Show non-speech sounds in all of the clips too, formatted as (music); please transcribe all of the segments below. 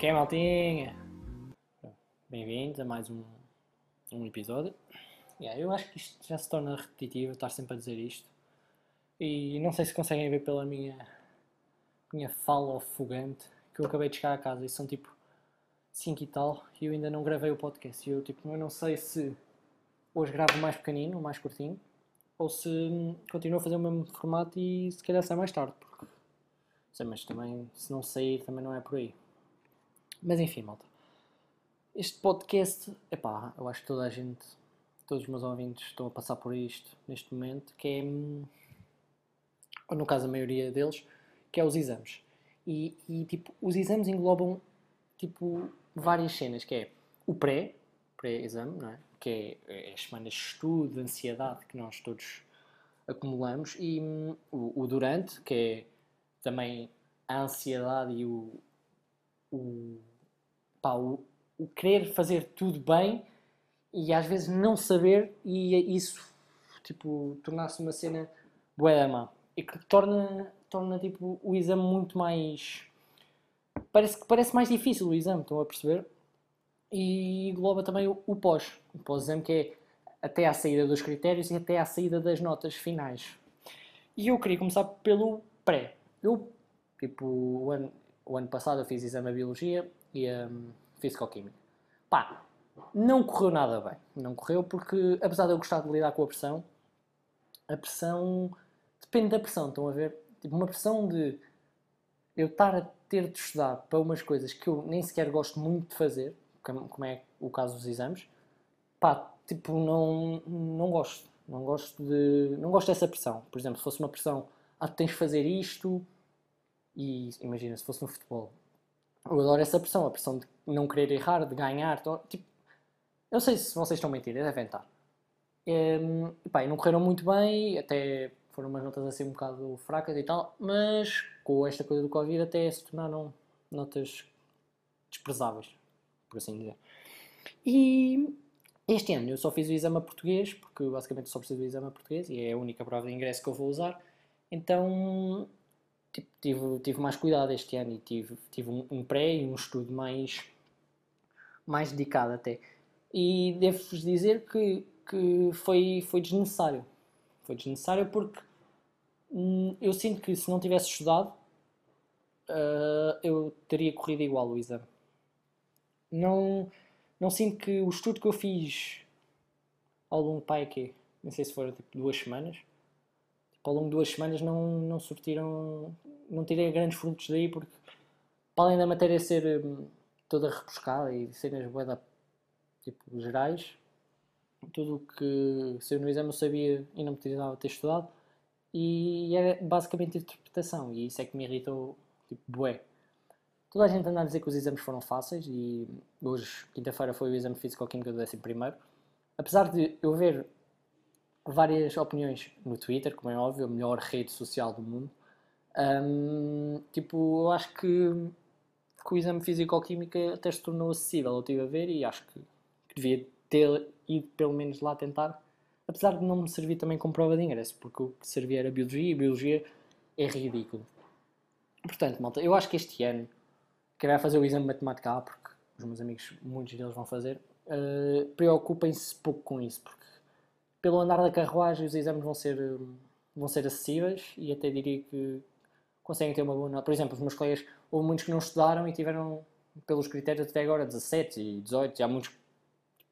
que é, maltinha? Bem-vindos a mais um, um episódio. Yeah, eu acho que isto já se torna repetitivo, estar sempre a dizer isto. E não sei se conseguem ver pela minha, minha fala ofegante que eu acabei de chegar a casa e são tipo 5 e tal e eu ainda não gravei o podcast. E eu, tipo, eu não sei se hoje gravo mais pequenino, mais curtinho, ou se continuo a fazer o mesmo formato e se calhar sai mais tarde. Porque, sei, mas também, se não sair, também não é por aí. Mas enfim, malta. Este podcast, epá, eu acho que toda a gente, todos os meus ouvintes estão a passar por isto neste momento, que é, ou no caso a maioria deles, que é os exames. E, e tipo, os exames englobam tipo várias cenas, que é o pré, pré-exame, não é? Que é, é as semanas de estudo, de ansiedade que nós todos acumulamos, e hum, o, o durante, que é também a ansiedade e o, o pá, o, o querer fazer tudo bem e às vezes não saber e isso tipo tornar-se uma cena bué má. E que torna torna tipo o exame muito mais parece que parece mais difícil o exame estão a perceber? E engloba também o, o pós o pós-exame que é até à saída dos critérios e até à saída das notas finais. E eu queria começar pelo pré. Eu tipo o ano, o ano passado eu fiz exame de biologia e um, Fisicoquímica. Pá, não correu nada bem. Não correu porque, apesar de eu gostar de lidar com a pressão, a pressão depende da pressão, estão a ver? Tipo, uma pressão de eu estar a ter de estudar para umas coisas que eu nem sequer gosto muito de fazer, como é o caso dos exames, pá, tipo, não, não gosto. Não gosto de. Não gosto dessa pressão. Por exemplo, se fosse uma pressão, ah, tens de fazer isto, e imagina, se fosse no futebol, eu adoro essa pressão, a pressão de não querer errar, de ganhar. Tipo, eu não sei se vocês estão mentindo, devem estar. Ehm, e, pá, não correram muito bem, até foram umas notas assim um bocado fracas e tal, mas com esta coisa do Covid até se tornaram notas desprezáveis, por assim dizer. E este ano eu só fiz o exame a português, porque basicamente só preciso do exame a português e é a única prova de ingresso que eu vou usar. Então tipo, tive, tive mais cuidado este ano e tive, tive um, um pré e um estudo mais, mais dedicado até. E devo-vos dizer que, que foi, foi desnecessário. Foi desnecessário porque hum, eu sinto que se não tivesse estudado, uh, eu teria corrido igual o exame. Não, não sinto que o estudo que eu fiz ao longo, pai, que não sei se foram tipo duas semanas, ao longo de duas semanas não, não surtiram, não tirei grandes frutos daí porque para além da matéria ser hum, toda repuscada e cenas boeda tipo gerais, tudo o que se eu no exame eu sabia e não precisava ter estudado e era basicamente interpretação e isso é que me irritou tipo bué. Toda a gente anda a dizer que os exames foram fáceis e hoje, quinta-feira, foi o exame físico-química do 11 primeiro. Apesar de eu ver várias opiniões no Twitter, como é óbvio, a melhor rede social do mundo. Um, tipo, eu acho que, que o exame físico-química até se tornou acessível. Eu estive a ver e acho que, que devia ter ido pelo menos lá tentar, apesar de não me servir também como prova de ingresso, porque o que servia era biologia e biologia é ridículo. Portanto, malta, eu acho que este ano queria fazer o exame de matemática A, porque os meus amigos, muitos deles vão fazer, uh, preocupem-se pouco com isso, porque pelo andar da carruagem os exames vão ser, vão ser acessíveis e até diria que conseguem ter uma boa nota. Por exemplo, os meus colegas, houve muitos que não estudaram e tiveram, pelos critérios até agora, 17 e 18, e há muitos que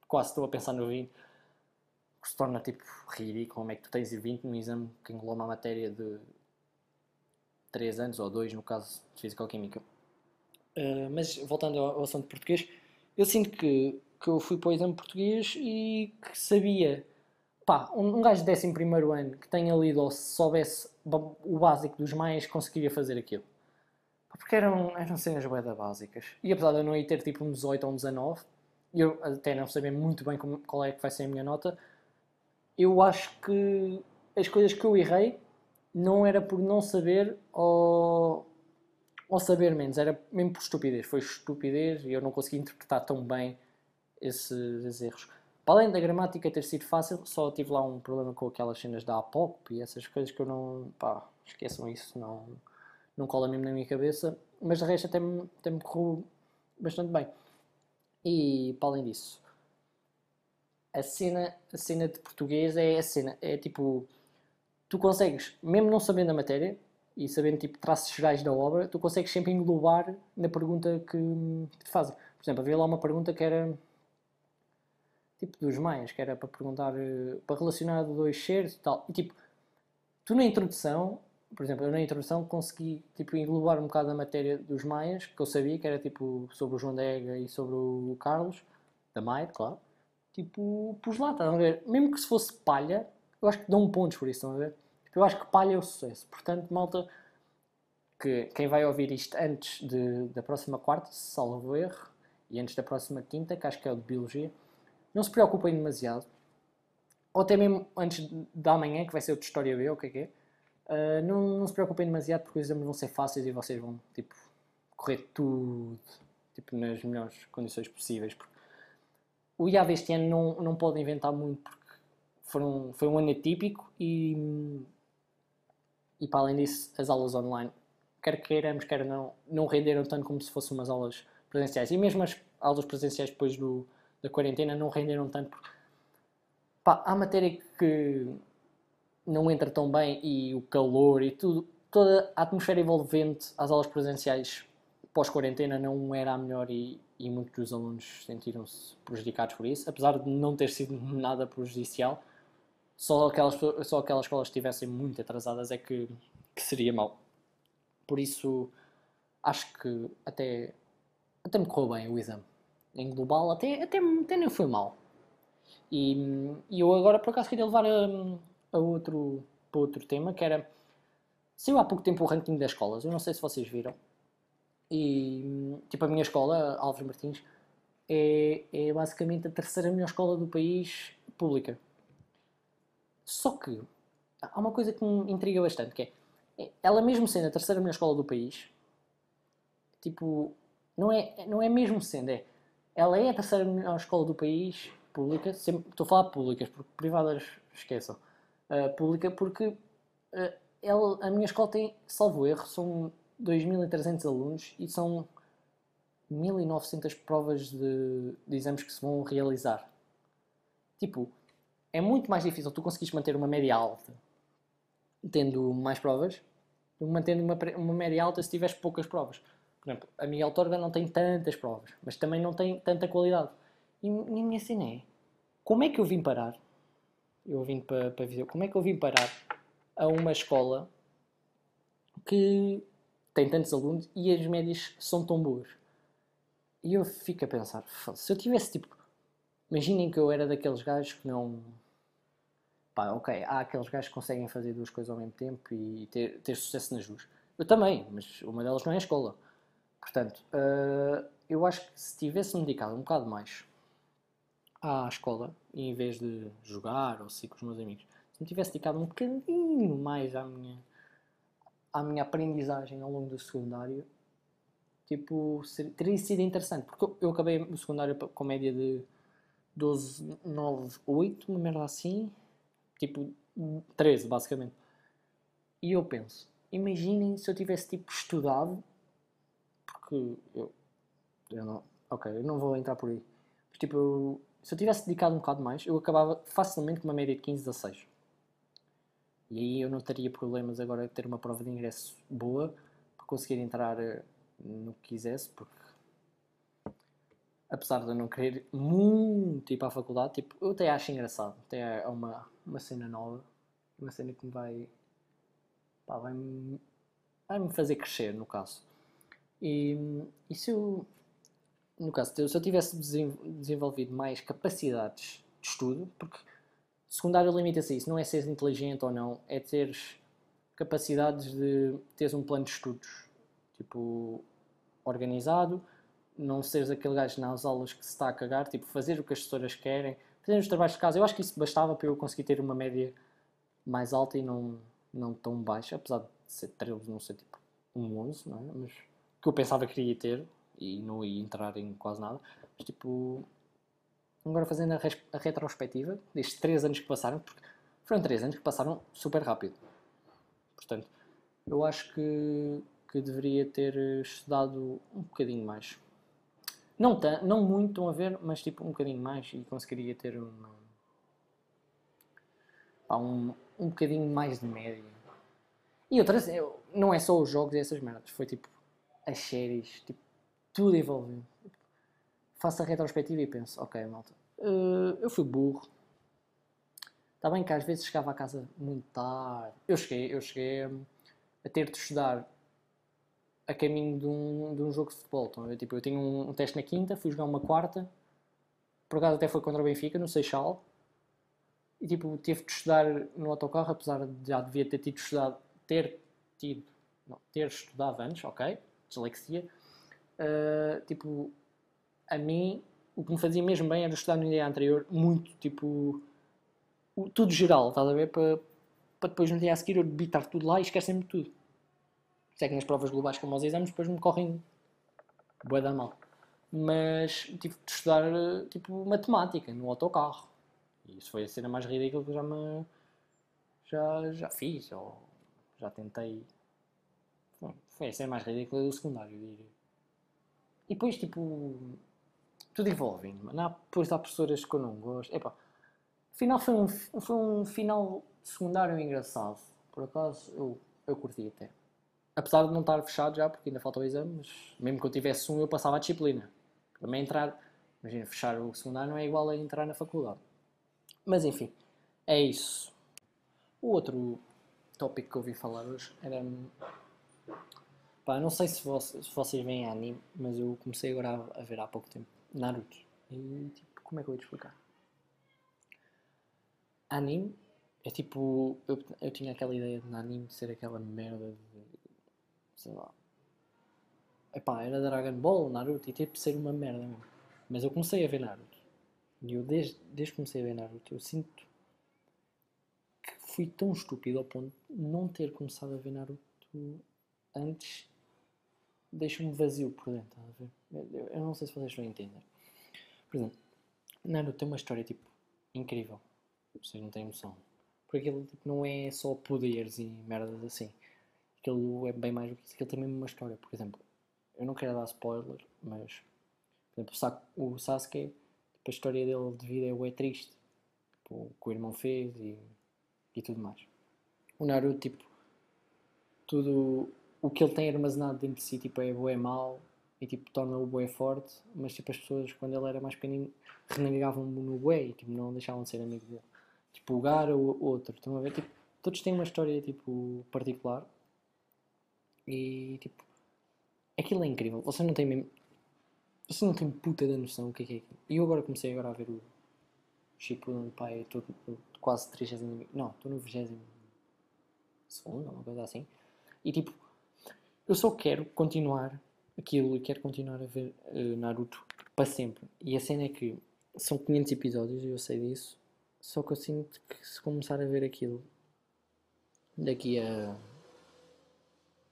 quase estou a pensar no 20, que se torna tipo ridículo, como é que tu tens 20 num exame que engloba uma matéria de 3 anos, ou 2 no caso de Física-Química. Uh, mas voltando ao, ao assunto português, eu sinto que, que eu fui para o exame português e que sabia pá, um, um gajo de 11 ano que tenha lido ou se soubesse o básico dos mais conseguiria fazer aquilo. Porque eram, eram cenas boedas básicas. E apesar de eu não ir ter tipo um 18 ou um 19, e eu até não saber muito bem como, qual é que vai ser a minha nota, eu acho que as coisas que eu errei não era por não saber ou, ou saber menos, era mesmo por estupidez. Foi estupidez e eu não consegui interpretar tão bem esses, esses erros. Para além da gramática ter sido fácil, só tive lá um problema com aquelas cenas da APOP e essas coisas que eu não. pá, esqueçam isso, não, não cola mesmo na minha cabeça. Mas de resto até me, até me correu bastante bem. E para além disso, a cena, a cena de português é a cena, é tipo, tu consegues, mesmo não sabendo a matéria e sabendo tipo traços gerais da obra, tu consegues sempre englobar na pergunta que te fazem. Por exemplo, havia lá uma pergunta que era tipo dos maias, que era para perguntar, eh, para relacionar dois seres e tal. E tipo, tu na introdução, por exemplo, eu na introdução consegui tipo englobar um bocado a matéria dos maias, que eu sabia que era tipo sobre o João Dega e sobre o Carlos, da Maia, claro. Tipo, pus lá, estão a ver? Mesmo que se fosse palha, eu acho que dão pontos por isso, estão a ver? Tipo, eu acho que palha é o sucesso. Portanto, malta, que quem vai ouvir isto antes de, da próxima quarta, salvo erro, e antes da próxima quinta, que acho que é o de Biologia, não se preocupem demasiado. Ou até mesmo antes da manhã, que vai ser o de História B, ou o que é que é. Uh, não, não, se preocupem demasiado porque os exames vão ser fáceis e vocês vão, tipo, correr tudo, tipo, nas melhores condições possíveis. O IAV este ano não, não pode inventar muito porque foram, foi um ano atípico e, e para além disso, as aulas online, quer queiramos, quer não, não renderam tanto como se fossem umas aulas presenciais. E mesmo as aulas presenciais depois do, da quarentena não renderam tanto. Porque, pá, há matéria que não entra tão bem e o calor e tudo, toda a atmosfera envolvente às aulas presenciais pós-quarentena não era a melhor e, e muitos dos alunos sentiram-se prejudicados por isso, apesar de não ter sido (laughs) nada prejudicial. Só aquelas, só aquelas escolas que estivessem muito atrasadas é que, que seria mau. Por isso, acho que até, até me correu bem o exame em global, até, até, até nem foi mal. E, e eu agora por acaso queria levar a, a outro, para outro tema que era. Saiu há pouco tempo o ranking das escolas, eu não sei se vocês viram. E tipo, a minha escola, Álvares Martins, é, é basicamente a terceira melhor escola do país pública. Só que há uma coisa que me intriga bastante, que é ela mesmo sendo a terceira melhor escola do país, tipo, não é, não é mesmo sendo, é ela é a terceira melhor escola do país, pública, sempre, estou a falar públicas, porque privadas esqueçam. Uh, pública porque uh, ela, a minha escola tem, salvo erro, são 2.300 alunos e são 1.900 provas de, de exames que se vão realizar. Tipo, é muito mais difícil tu conseguires manter uma média alta tendo mais provas do que mantendo uma, uma média alta se tiveres poucas provas. Por exemplo, a Miguel Torga não tem tantas provas, mas também não tem tanta qualidade. E, a minha cena é, como é que eu vim parar? Eu vim para, para Viseu. Como é que eu vim parar a uma escola que tem tantos alunos e as médias são tão boas? E eu fico a pensar, se eu tivesse tipo, imaginem que eu era daqueles gajos que não. Pá, ok, há aqueles gajos que conseguem fazer duas coisas ao mesmo tempo e ter, ter sucesso nas duas. Eu também, mas uma delas não é a escola. Portanto, uh, eu acho que se tivesse-me dedicado um bocado mais à escola, em vez de jogar ou sair com os meus amigos, se me tivesse dedicado um bocadinho mais à minha, à minha aprendizagem ao longo do secundário, tipo, teria sido interessante. Porque eu, eu acabei o secundário com média de 12, 9, 8, uma merda assim, tipo, 13 basicamente. E eu penso, imaginem se eu tivesse tipo estudado porque eu, eu não. Ok, eu não vou entrar por aí. Mas, tipo, eu, se eu tivesse dedicado um bocado mais, eu acabava facilmente com uma média de 15, 16. E aí eu não teria problemas agora de ter uma prova de ingresso boa para conseguir entrar eh, no que quisesse, porque apesar de eu não querer muito ir para a faculdade, tipo, eu até acho engraçado. Até é uma, uma cena nova, uma cena que me vai. Pá, vai-me vai -me fazer crescer, no caso. E, e se eu, no caso, se eu tivesse desenvolvido mais capacidades de estudo, porque secundário limita-se a isso, não é ser inteligente ou não, é teres capacidades de teres um plano de estudos, tipo, organizado, não seres aquele gajo nas aulas que se está a cagar, tipo, fazer o que as professoras querem, fazer os trabalhos de casa. Eu acho que isso bastava para eu conseguir ter uma média mais alta e não, não tão baixa, apesar de ser 13, não sei, tipo, um 11, não é? Mas que eu pensava que iria ter e não ia entrar em quase nada. Mas tipo, agora fazendo a, a retrospectiva destes 3 anos que passaram, porque foram 3 anos que passaram super rápido. Portanto, eu acho que, que deveria ter estudado um bocadinho mais. Não, não muito, estão a ver, mas tipo um bocadinho mais e conseguiria ter uma, pá, um, um bocadinho mais de média. E outras, eu- não é só os jogos e essas merdas, foi tipo as séries, tipo, tudo envolveu. Faço a retrospectiva e penso, ok, malta, eh, eu fui burro. Está bem que às vezes chegava a casa muito tarde. Eu cheguei, eu cheguei a- ter de estudar a caminho de um, de um jogo de futebol. Estão a ver? Tipo, eu tinha um, um teste na quinta, fui jogar uma quarta, por acaso até foi contra o Benfica, no Seixal, e tipo, tive de estudar no autocarro, apesar de já devia ter tido estudado, ter tido, não, ter estudado antes, ok, dislexia. Uh, tipo, a mim, o que me fazia mesmo bem era estudar no dia anterior, muito, tipo, o- tudo geral, estás a ver? Para, depois no dia a seguir eu debitar tudo lá e esquecer-me de tudo. Sei que nas provas globais, como aos exames, depois me correm bué da mal. Mas tive de estudar, tipo, matemática no autocarro. E isso foi a cena mais ridícula que eu já me... Já, já fiz, ou já tentei... Bom, Foi a cena mais ridícula do secundário, eu diria. E depois, tipo... Tudo envolvendo, mano. Há, depois há professoras que eu não gosto. Epá, Afinal, foi um, foi um final secundário engraçado. Por acaso, eu, eu curti até. Apesar de não estar fechado já, porque ainda falta o exame, mas mesmo que eu tivesse um, eu passava a disciplina. Também entrar, imagina, fechar o secundário não é igual a entrar na faculdade. Mas enfim, é isso. O outro tópico que eu ouvi falar hoje era. Pá, não sei se, vocês, se vocês veem anime, mas eu comecei agora a, a ver há pouco tempo Naruto. E tipo, como é que eu ia explicar? Anime é tipo. Eu, eu tinha aquela ideia de anime ser aquela merda de. sei lá. Epá, era Dragon Ball, Naruto e tipo ser uma merda mesmo. Mas eu comecei a ver Naruto. E eu desde, desde que comecei a ver Naruto eu sinto que fui tão estúpido ao ponto de não ter começado a ver Naruto antes deixa-me vazio por dentro? Eu, eu- não sei se vocês vão entender. Por exemplo, Naruto tem uma história tipo incrível. Vocês não têm noção. Porque aquilo tipo, não é só poderes e merdas assim. Aquilo é bem mais do que isso. Aquilo tem mesmo uma história. Por exemplo, eu não quero dar spoiler, mas por exemplo, o Sa- o Sasuke, tipo, a história dele de vida é triste. Tipo, o que o irmão fez e, e tudo mais. O Naruto, tipo, tudo o que ele tem armazenado dentro de si tipo, é bué mau e tipo, torna-o bué forte, mas tipo, as pessoas quando ele era mais pequenino renegavam no bué e tipo, não deixavam de ser amigo dele. Tipo, o Gara ou outro, estão a ver? Tipo, todos têm uma história tipo, particular e tipo, aquilo é incrível. Você não tem mesmo. Você não tem puta da noção o que é que é aquilo. E eu agora comecei agora a ver o Shippuden, pai, estou quase 30 Não, estou no 20 segundo, uma coisa assim. E tipo, eu só quero continuar aquilo e quero continuar a ver eh, Naruto para sempre. E a cena é que são 500 episódios, eu sei disso. Só que eu sinto que se começar a ver aquilo daqui a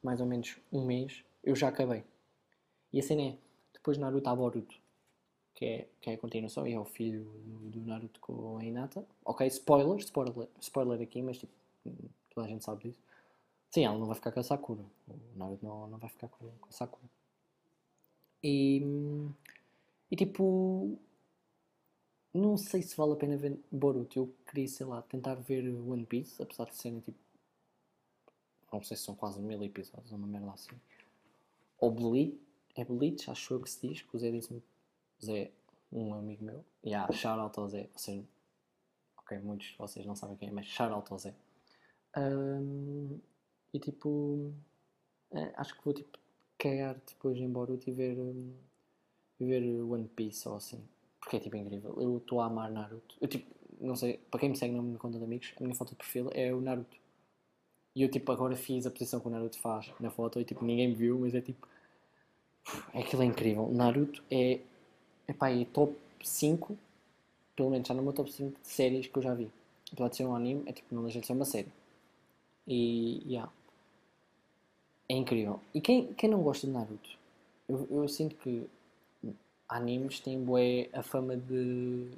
mais ou menos um mês, eu já acabei. E a cena é, depois Naruto há Boruto, que é, que é a continuação, e é o filho do, do Naruto com a Hinata. Ok, spoiler, spoiler, spoiler aqui, mas tipo, toda a gente sabe disso. Sim, ela não vai ficar com a Sakura. O Naruto não, não vai ficar com, a Sakura. E, e tipo, não sei se vale a pena ver Boruto. Eu queria, sei lá, tentar ver One Piece, apesar de serem tipo, não sei se são quase mil episódios, uma merda assim. Ou Bleach, é Bleach, acho eu que se diz, que o Zé disse-me, Zé, um amigo meu, e há, shout out ao Zé, ok, muitos de vocês não sabem quem é, mas shout out ao Zé. Ahm, e tipo, é, acho que vou tipo cagar depois em Boruto e ver, hum, ver One Piece ou assim. Porque é tipo incrível. Eu estou a amar Naruto. Eu tipo, não sei, para quem me segue na minha conta de amigos, a minha foto de perfil é o Naruto. E eu tipo agora fiz a posição que o Naruto faz na foto e tipo ninguém me viu, mas é tipo. É aquilo é incrível. Naruto é. Epá, é top 5, pelo menos já no meu top 5 de séries que eu já vi. Apesar de ser um anime, é tipo, não deixa de ser uma série. E. Yeah. É incrível. E quem, quem não gosta de Naruto? Eu, eu sinto que animes têm bué a fama de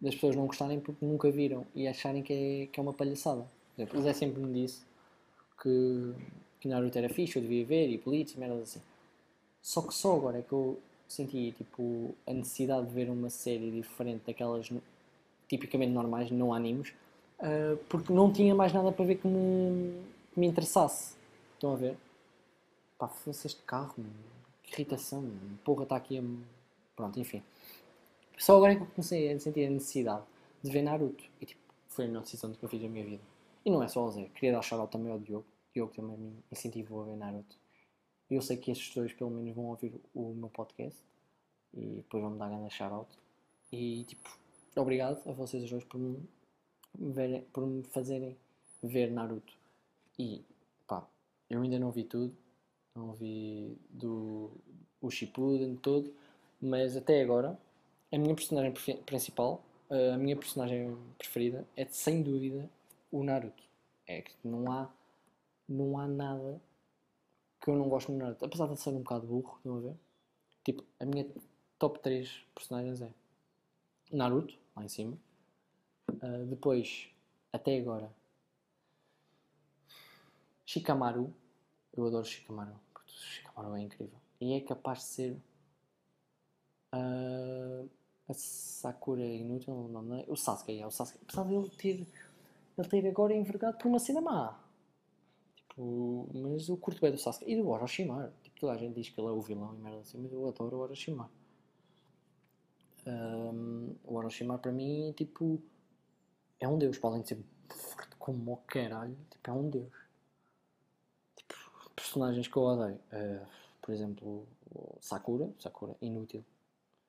das pessoas não gostarem porque nunca viram e acharem que é, que é uma palhaçada. Por exemplo, o Zé sempre me disse que, que Naruto era fixe, eu devia ver, e Bleach, e merdas assim. Só que só agora é que eu senti tipo a necessidade de ver uma série diferente daquelas tipicamente normais, não animes, uh, porque não tinha mais nada para ver que me, que me interessasse. Estão a ver? Pá, fosse este carro, que irritação, porra, está aqui a. Pronto, enfim. Só agora é que eu comecei a sentir a necessidade de ver Naruto. E tipo, foi a melhor decisão que eu fiz minha vida. E não é só o Zé, queria dar shout também ao Diogo. O Diogo também me incentivou a ver Naruto. Eu sei que estes dois pelo menos vão ouvir o meu podcast e depois vão me dar grande shout E tipo, obrigado a vocês dois por me, verem, por me fazerem ver Naruto. E pá, eu ainda não vi tudo, não vi do o Shippuden todo, mas até agora a minha personagem principal, a minha personagem preferida é sem dúvida o Naruto. É que não há não há nada que eu não gosto no Naruto, apesar de ser um bocado burro, estão a ver? Tipo, a minha top 3 personagens é Naruto, lá em cima. Uh, depois, até agora, Shikamaru. Eu adoro Shikamaru, Shikamaru é incrível. E é capaz de ser uh, a Sakura inútil, não, não é? O Sasuke, é o Sasuke. Apesar de ele ter, ele ter agora envergado por uma cena má. Tipo, mas eu curto bem do Sasuke e do Orochimaru. Tipo, toda a gente diz que ele é o vilão e merda assim, mas eu adoro o Orochimaru. Um, o Orochimaru para mim, tipo, é um deus. Podem ser forte como o caralho, tipo, é um deus. Personagens que eu odeio. Uh, por exemplo, Sakura, Sakura, inútil.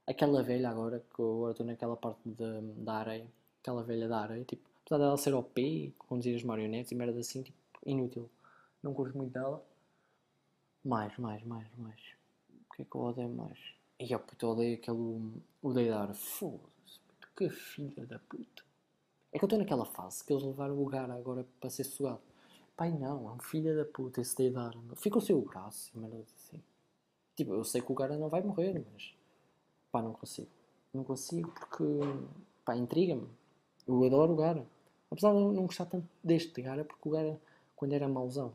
Aquela velha agora, que eu agora estou naquela parte da, da areia, aquela velha da areia, tipo, apesar dela ser OP, conduzir as marionetes e merda assim, tipo, inútil. Não curto muito dela. Mais, mais, mais, mais. O que é que eu odeio mais? E eu puto, odeio aquele. O Deidara. Foda-se, que filha da puta. É que eu estou naquela fase que eles levaram o Gara agora para ser sugado. Pai, não, é um filho da puta esse Deidara. Fica o seu braço e merda assim. Tipo, eu sei que o Gara não vai morrer, mas. Pá, não consigo. Não consigo porque. Pá, intriga-me. Eu adoro o Gara. Apesar de eu não gostar tanto deste Gara, porque o Gara, quando era mauzão,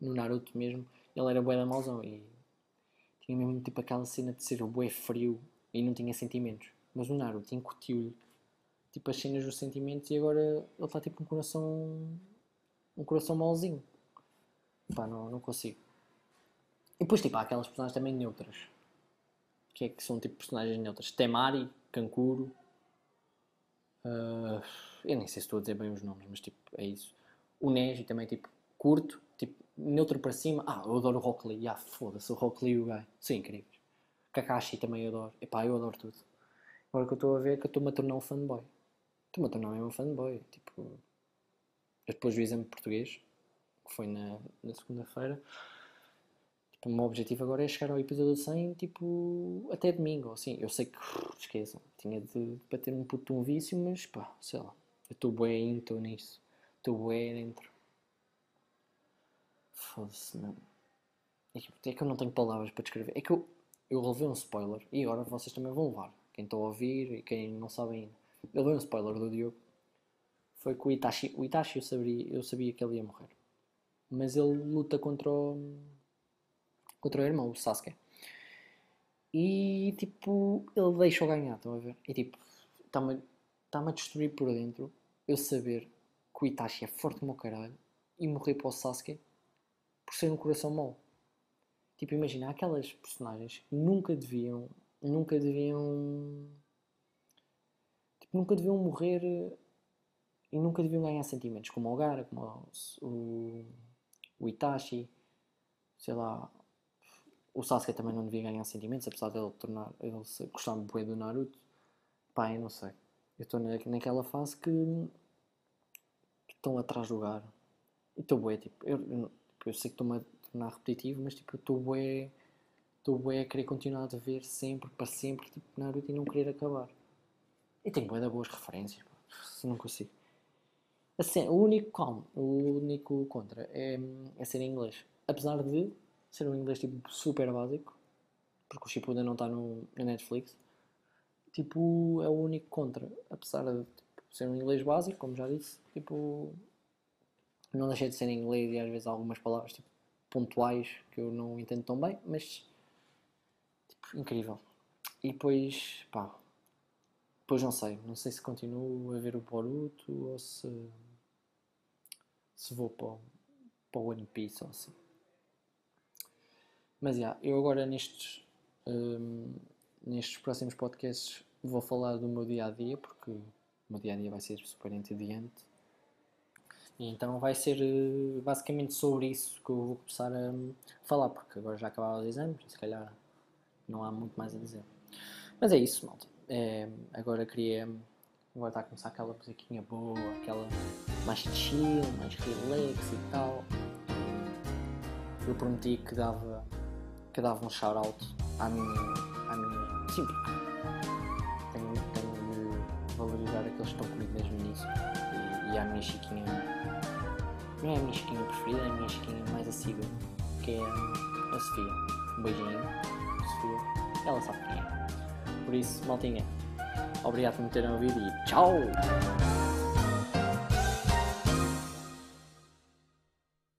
no Naruto mesmo, ele era bué da mauzão e tinha mesmo tipo aquela cena de ser bué frio e não tinha sentimentos. Mas o Naruto incutiu-lhe tipo as cenas dos sentimentos e agora ele está tipo um coração um coração mauzinho. Pá, não, não consigo. E depois tipo há aquelas personagens também neutras. Que é que são tipo personagens neutras. Temari, Kankuro. Uh, eu nem sei se estou a dizer bem os nomes, mas tipo, é isso. O Neji também tipo curto, tipo, neutro para cima. Ah, eu adoro o Rock Lee. Ah, foda-se, o Rock Lee e o Guy. São incríveis. Kakashi também adoro. Epá, eu adoro tudo. Agora que eu estou a ver que eu estou-me a tornar um fanboy. Estou-me a tornar mesmo um fanboy. Tipo, depois do exame português, que foi na, na segunda-feira, tipo, o meu objetivo agora é chegar ao episódio 100, tipo, até domingo, assim. Eu sei que, (laughs) esqueçam, tinha de bater um puto um vício, mas pá, sei lá. Eu estou bem, estou nisso. Estou bem dentro. Foda-se, mano. É é que eu não tenho palavras para descrever. É que eu, eu levei um spoiler e agora vocês também vão levar. Quem está a ouvir e quem não sabe ainda. Eu levei um spoiler do Diogo. Foi que o Itachi. O Itachi eu sabia, eu sabia que ele ia morrer. Mas ele luta contra o. contra o irmão, o Sasuke. E tipo, ele deixa-o ganhar, estão a ver? E tipo, está-me tá a destruir por dentro eu saber que o Itachi é forte como o caralho e morrer para o Sasuke por ser um coração mau. Tipo, imagina, aquelas personagens que nunca deviam, nunca deviam, tipo, nunca deviam morrer e nunca deviam ganhar sentimentos, como o Gara, como o, o Itachi, sei lá, o Sasuke também não devia ganhar sentimentos, apesar dele tornar, ele gostar muito bem do Naruto. Pá, eu não sei. Eu estou naquela fase que, estão atrás do Gara. E estou bué, tipo, eu, eu, eu sei que estou-me a tornar repetitivo, mas tipo, estou bué, estou bué a querer continuar a ver sempre, para sempre, tipo, Naruto e não querer acabar. E tenho bué de boas referências, se não consigo. Assim, o único calmo, o único contra é, é ser em inglês. Apesar de ser um inglês tipo super básico, porque o Shippuden não está na Netflix, tipo, é o único contra. Apesar de tipo, ser um inglês básico, como já disse, tipo, não deixei de ser em inglês e às vezes algumas palavras tipo, pontuais que eu não entendo tão bem, mas tipo, incrível. E depois, pá, depois não sei, não sei se continuo a ver o Boruto ou se, se vou para, para o One Piece ou assim. Mas já, eu agora nestes, hum, nestes próximos podcasts vou falar do meu dia a dia, porque o meu dia a dia vai ser super entediante. E então vai ser eh, basicamente sobre isso que eu vou começar a hum, falar, porque agora já acabaram os exames se calhar não há muito mais a dizer. Mas é isso, malta. É, agora queria. Agora está a começar aquela musiquinha boa, aquela mais chill, mais relax e tal. Eu prometi que dava, que dava um shout-out à minha, à minha. Sim, tenho, tenho de valorizar aqueles que estão comigo desde o início. E, e à minha chiquinha. Não é a minha chiquinha preferida, é a minha chiquinha mais assídua, que é a Sofia. Um beijinho, Sofia. Ela sabe quem é. Por isso, maltinha, obrigado por me terem ouvido e tchau!